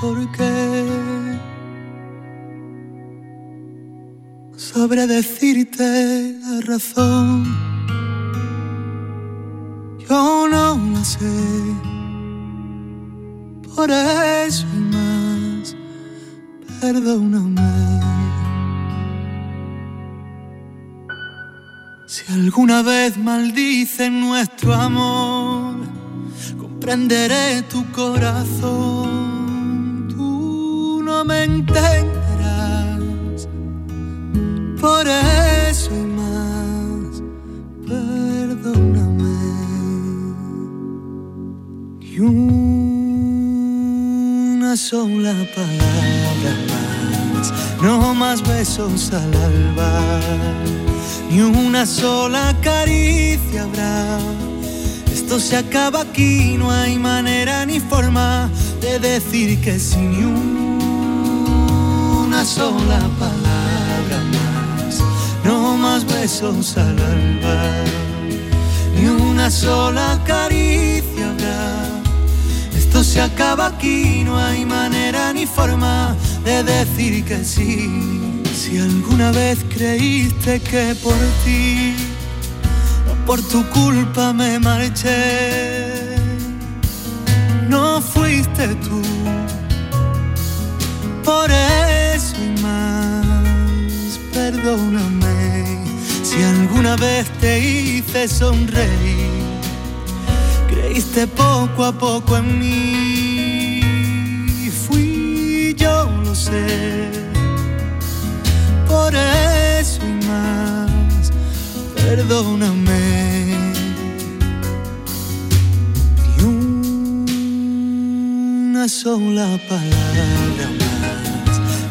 Por qué, decirte la razón. Yo no la sé, por eso y más, perdóname. Si alguna vez maldicen nuestro amor, comprenderé tu corazón. No me entenderás. Por eso y más, perdóname. Y una sola palabra más, no más besos al alba ni una sola caricia habrá. Esto se acaba aquí, no hay manera ni forma de decir que sí, ni una sola palabra más. No más besos al alba, ni una sola caricia habrá. Esto se acaba aquí, no hay manera ni forma de decir que sí. Si alguna vez creíste que por ti, o por tu culpa me marché, no fuiste tú. Por perdóname. Si alguna vez te hice sonreír, creíste poco a poco en mí. Fui yo, lo sé por eso y más, perdóname. Y una sola palabra más,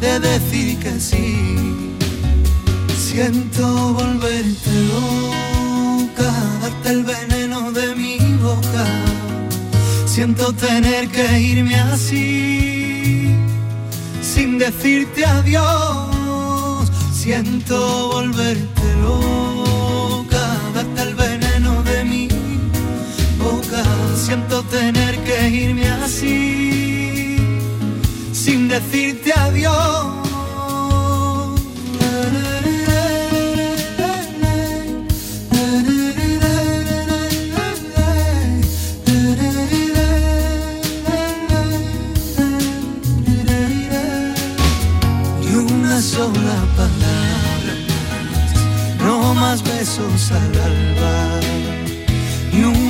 de decir que sí. Siento volverte loca, darte el veneno de mi boca. Siento tener que irme así, sin decirte adiós. Siento volverte loca, darte el veneno de mi boca. Siento tener que irme así, sin decirte adiós.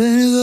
Perdóname.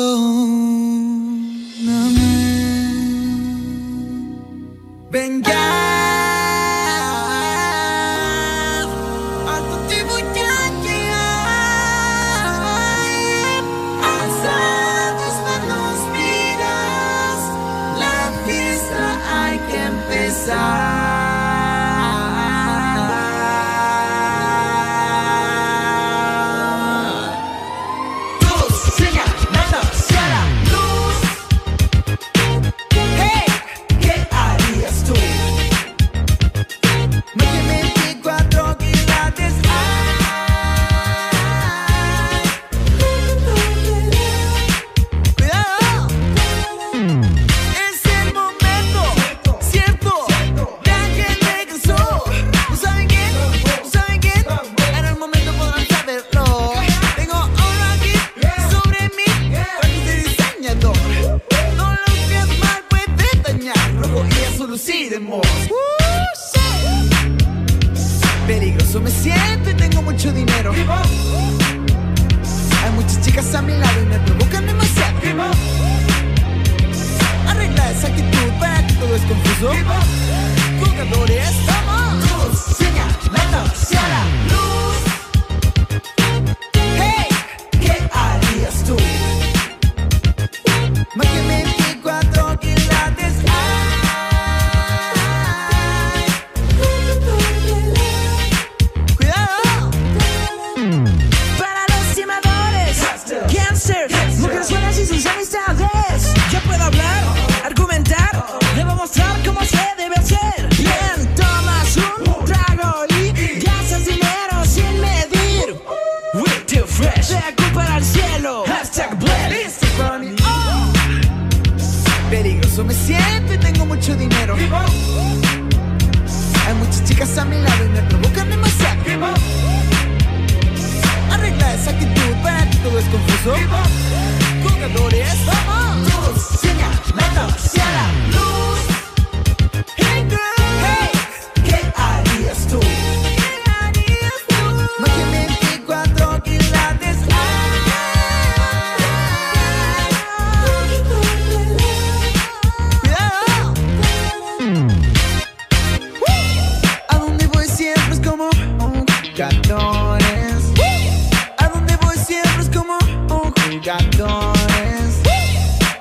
jugadores.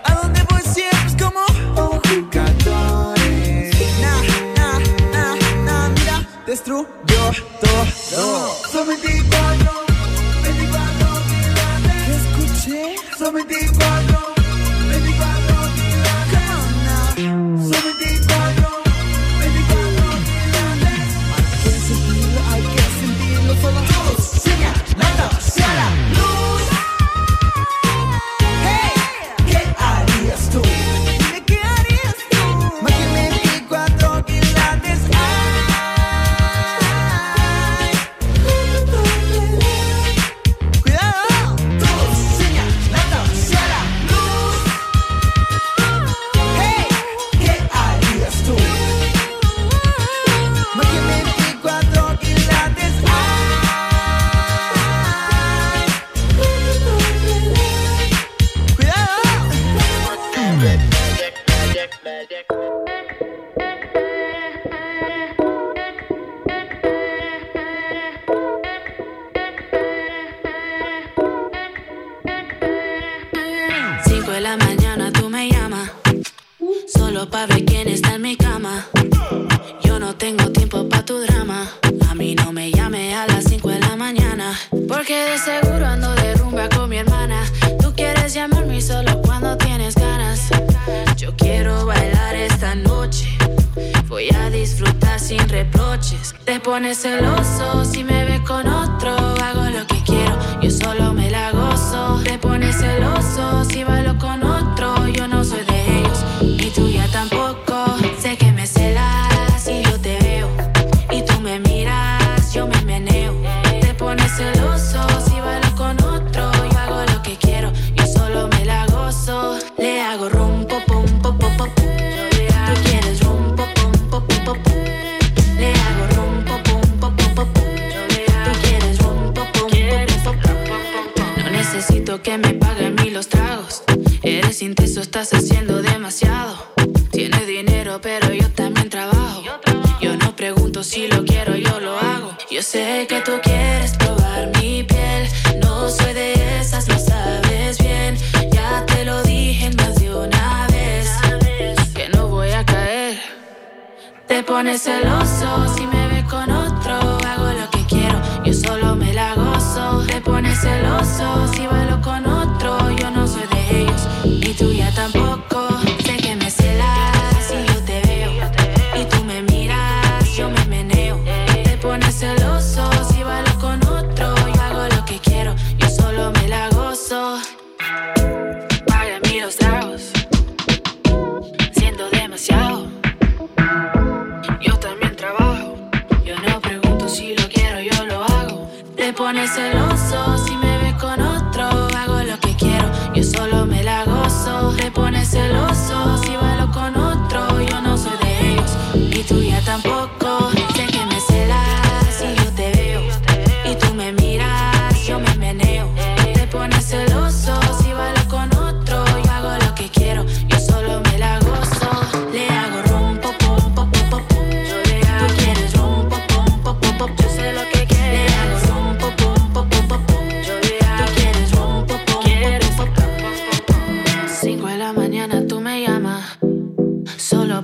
A donde voy siempre como oh, jugadores. na na na nah, mira, destruyó todo. Son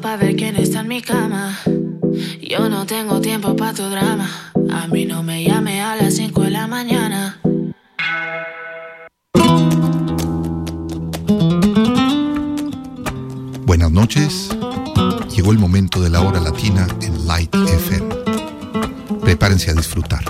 pa' ver quién está en mi cama. Yo no tengo tiempo pa' tu drama. A mí no me llame a las 5 de la mañana. Buenas noches. Llegó el momento de la hora latina en Light FM. Prepárense a disfrutar.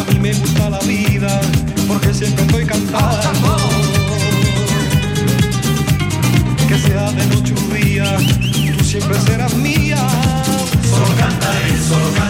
A mí me gusta la vida porque siempre estoy cantando. Que sea de noche o día, tú siempre serás mía. Solo canta él, solo canta.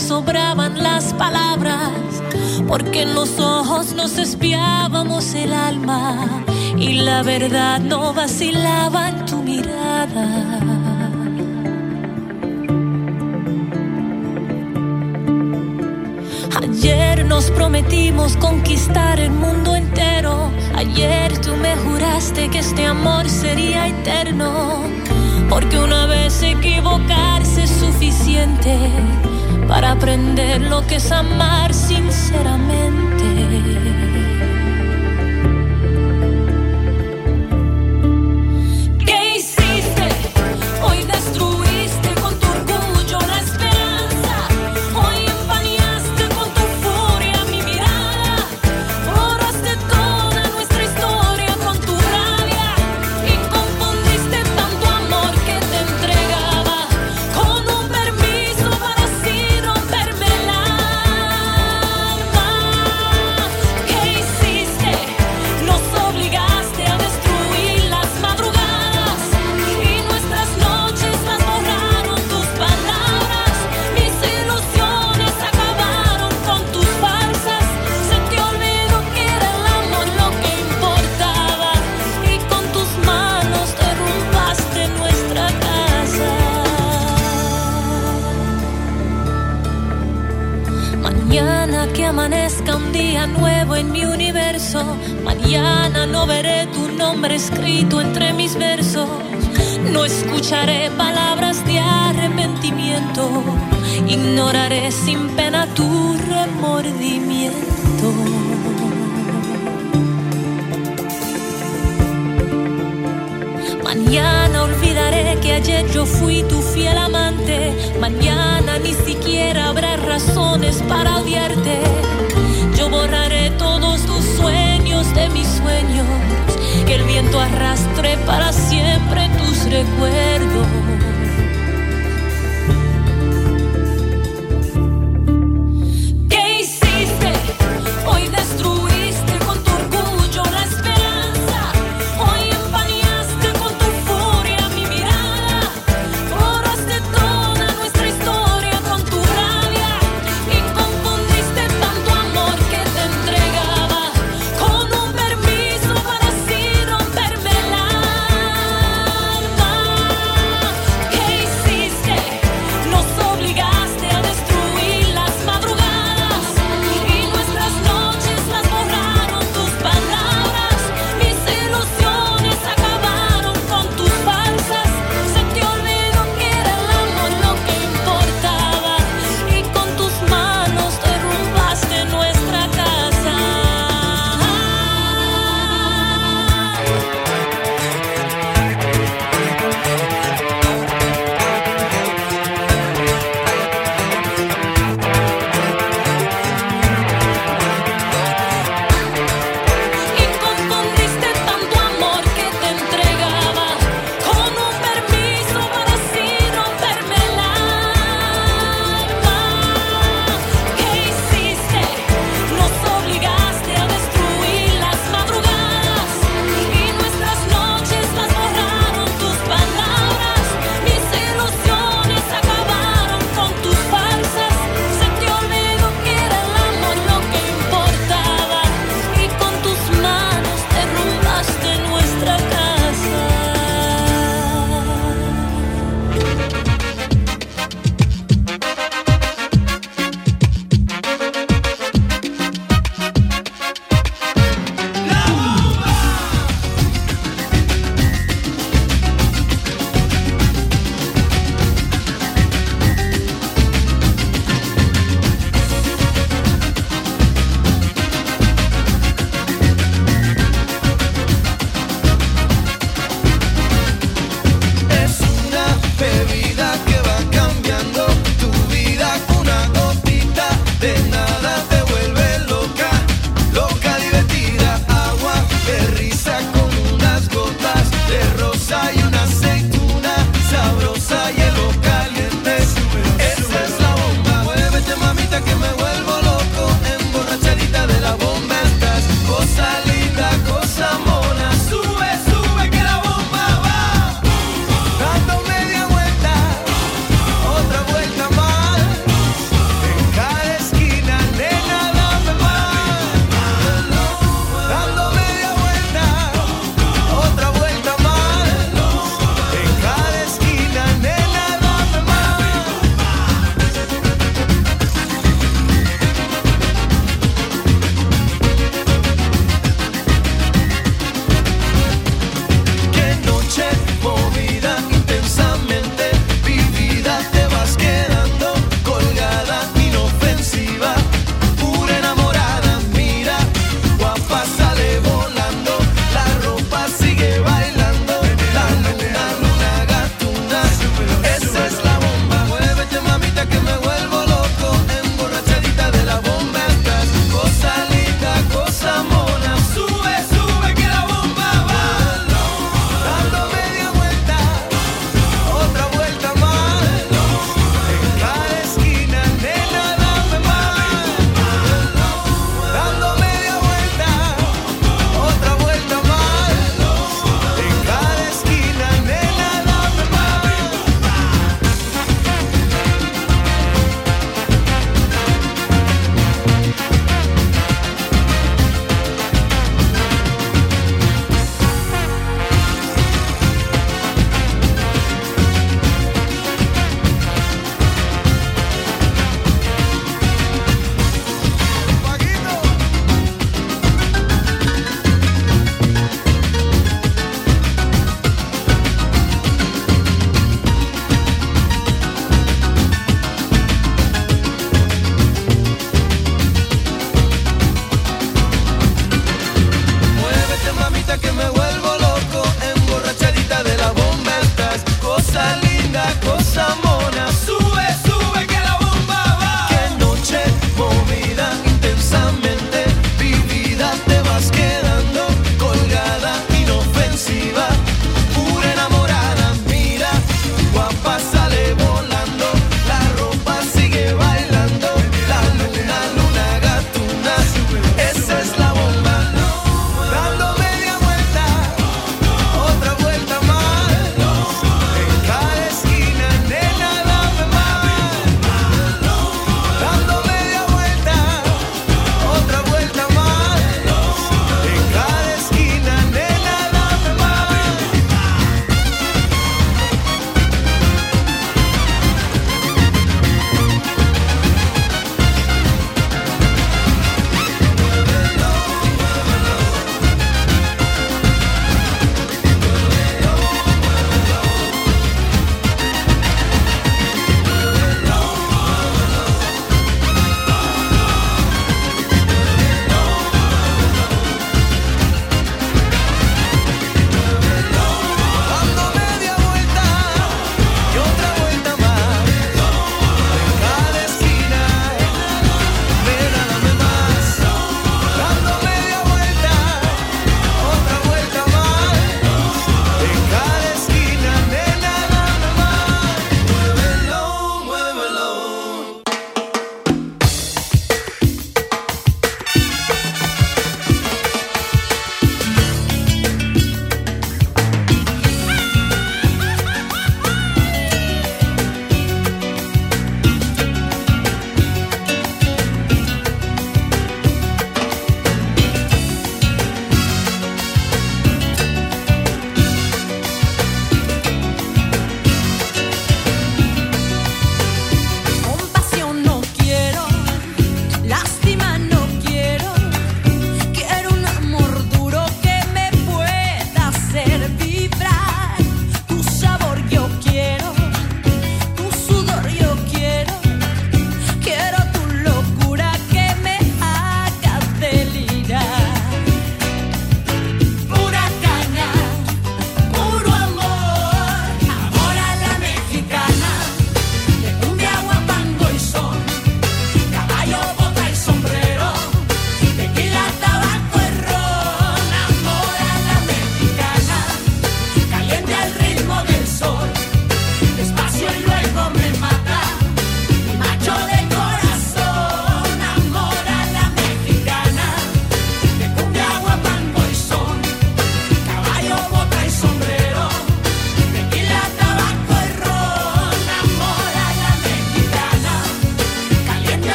sobraban las palabras, porque en los ojos nos espiábamos el alma y la verdad no vacilaba en tu mirada. Ayer nos prometimos conquistar el mundo entero. Ayer tú me juraste que este amor sería eterno. Porque una vez equivocarse es suficiente para aprender lo que es amar sinceramente.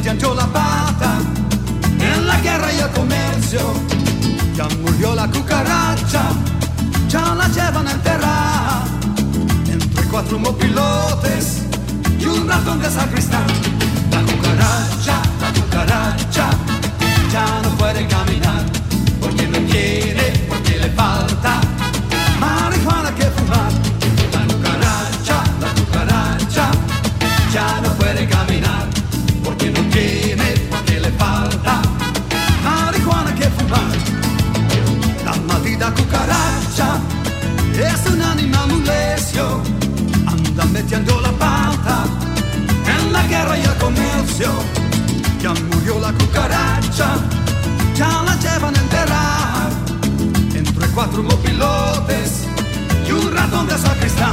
mediante la pata, en la guerra y el comercio, ya murió la cucaracha, ya la llevan a enterrar, entre cuatro mopilotes y un ratón de sacristán. La cucaracha, la cucaracha, ya no puede caminar. Ya murió la cucaracha, ya la llevan a enterrar. Entre cuatro mopilotes y un ratón de sacristán.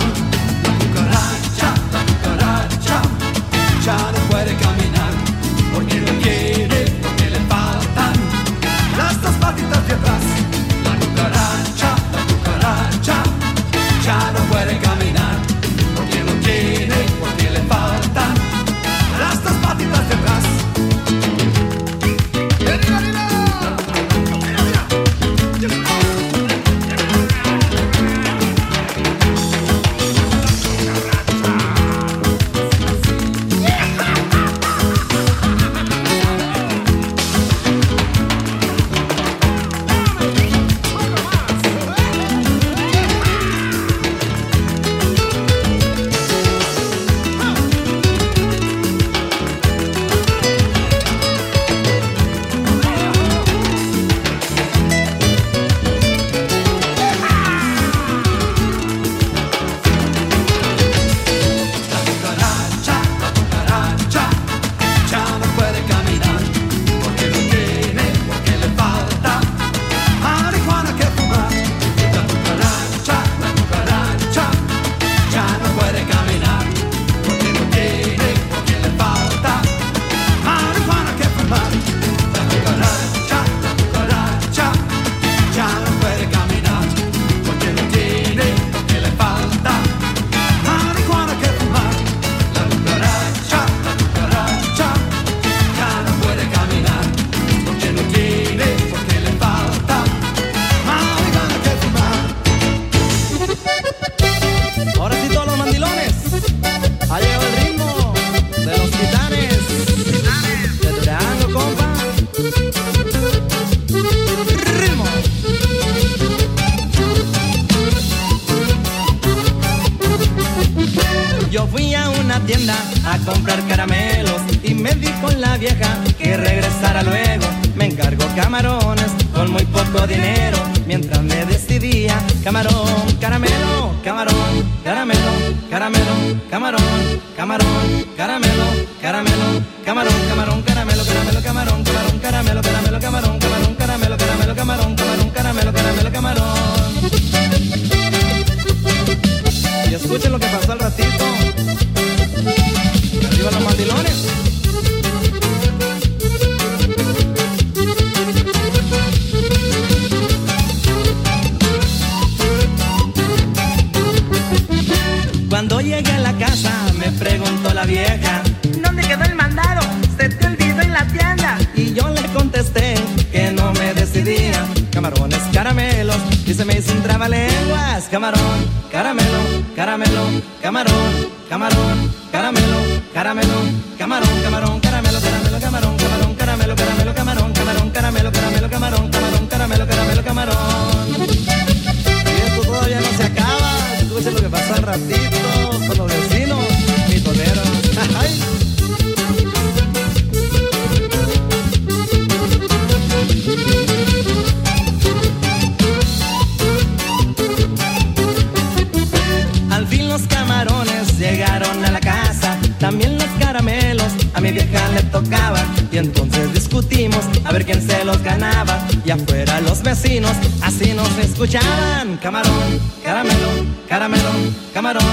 Así nos escuchaban. Camarón, caramelo, caramelo, camarón,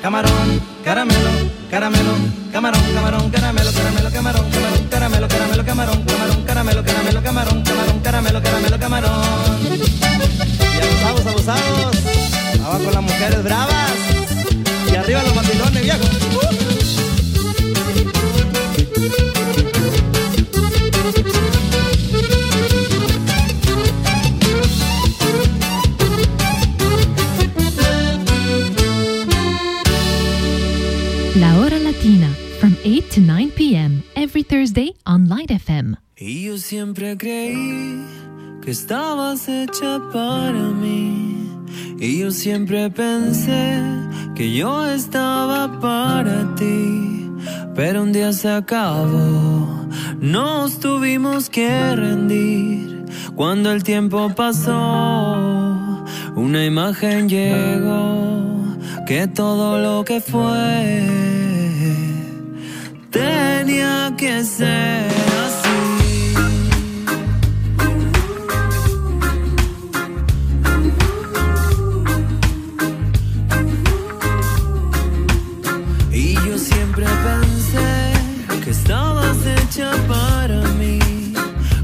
camarón, caramelo, caramelo, camarón, camarón, caramelo, caramelo, camarón, camarón, caramelo, caramelo, camarón, camarón, caramelo, caramelo, camarón, camarón, caramelo, caramelo, camarón. Y abusados, abusados. Abajo las mujeres bravas. Y arriba los mandilones, viejo. To 9 p.m. every Thursday on Light FM. Y yo siempre creí que estabas hecha para mí. Y yo siempre pensé que yo estaba para ti. Pero un día se acabó, nos tuvimos que rendir. Cuando el tiempo pasó, una imagen llegó que todo lo que fue tenía que ser así. Y yo siempre pensé que estabas hecha para mí.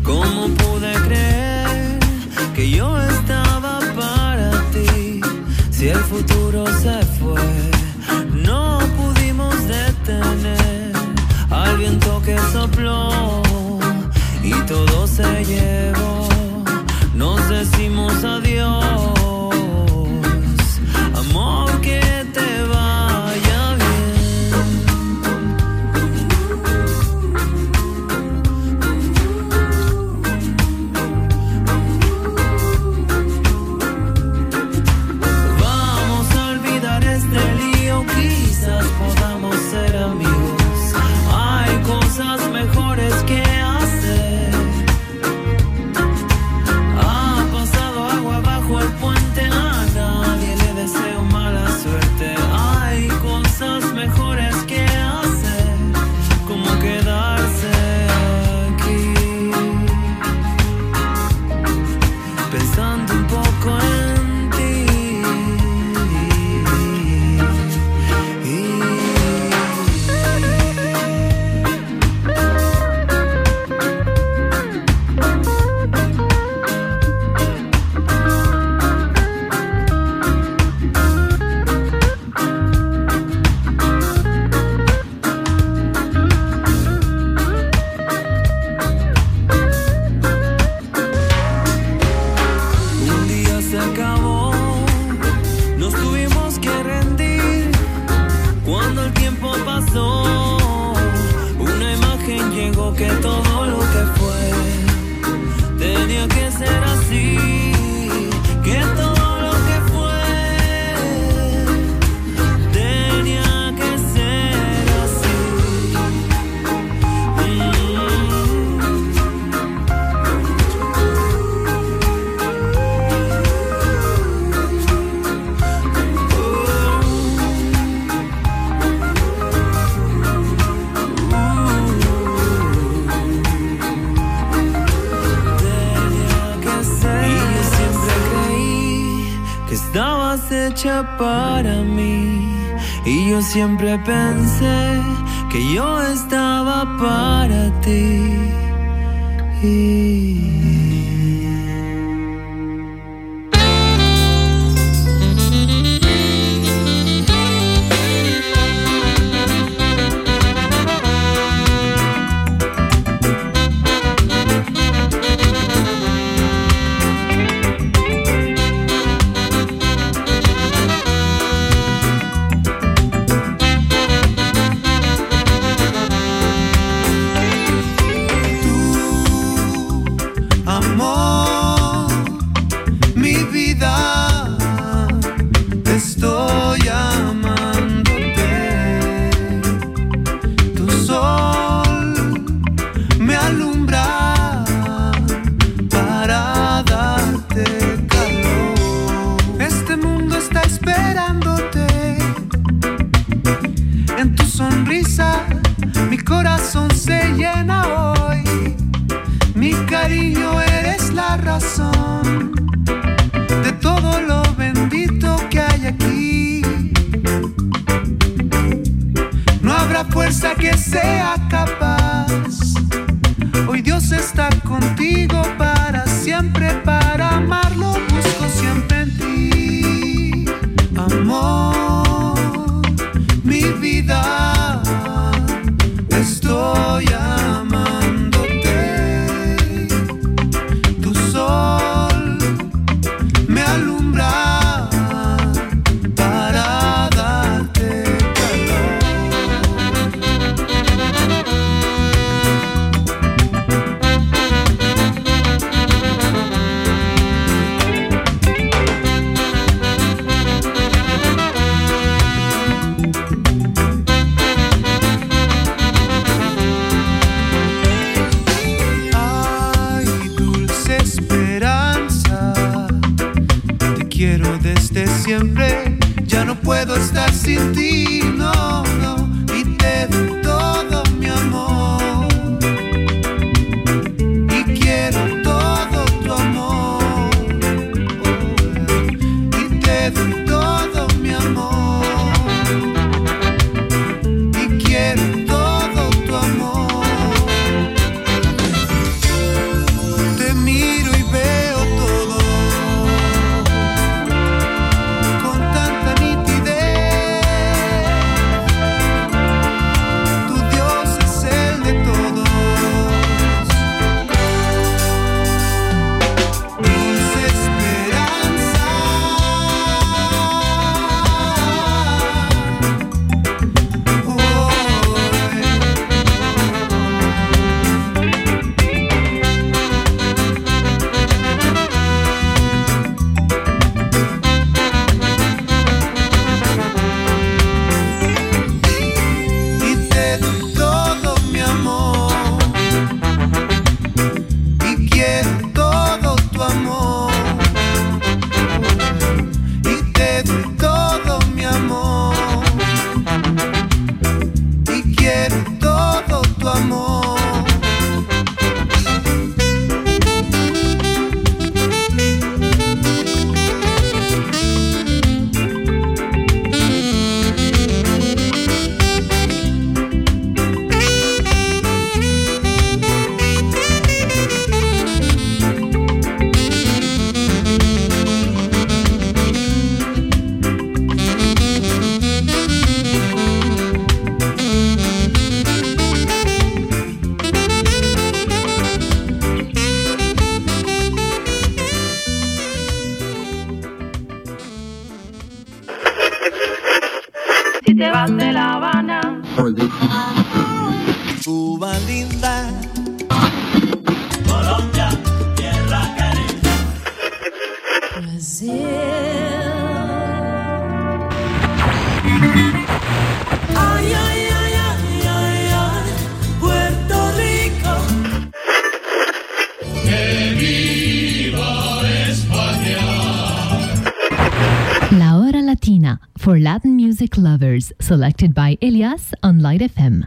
¿Cómo pude creer que yo estaba para ti? Si el futuro se que sopló y todo se llevó. Nos decimos adiós, siempre pensé que yo estaba para ti. FM.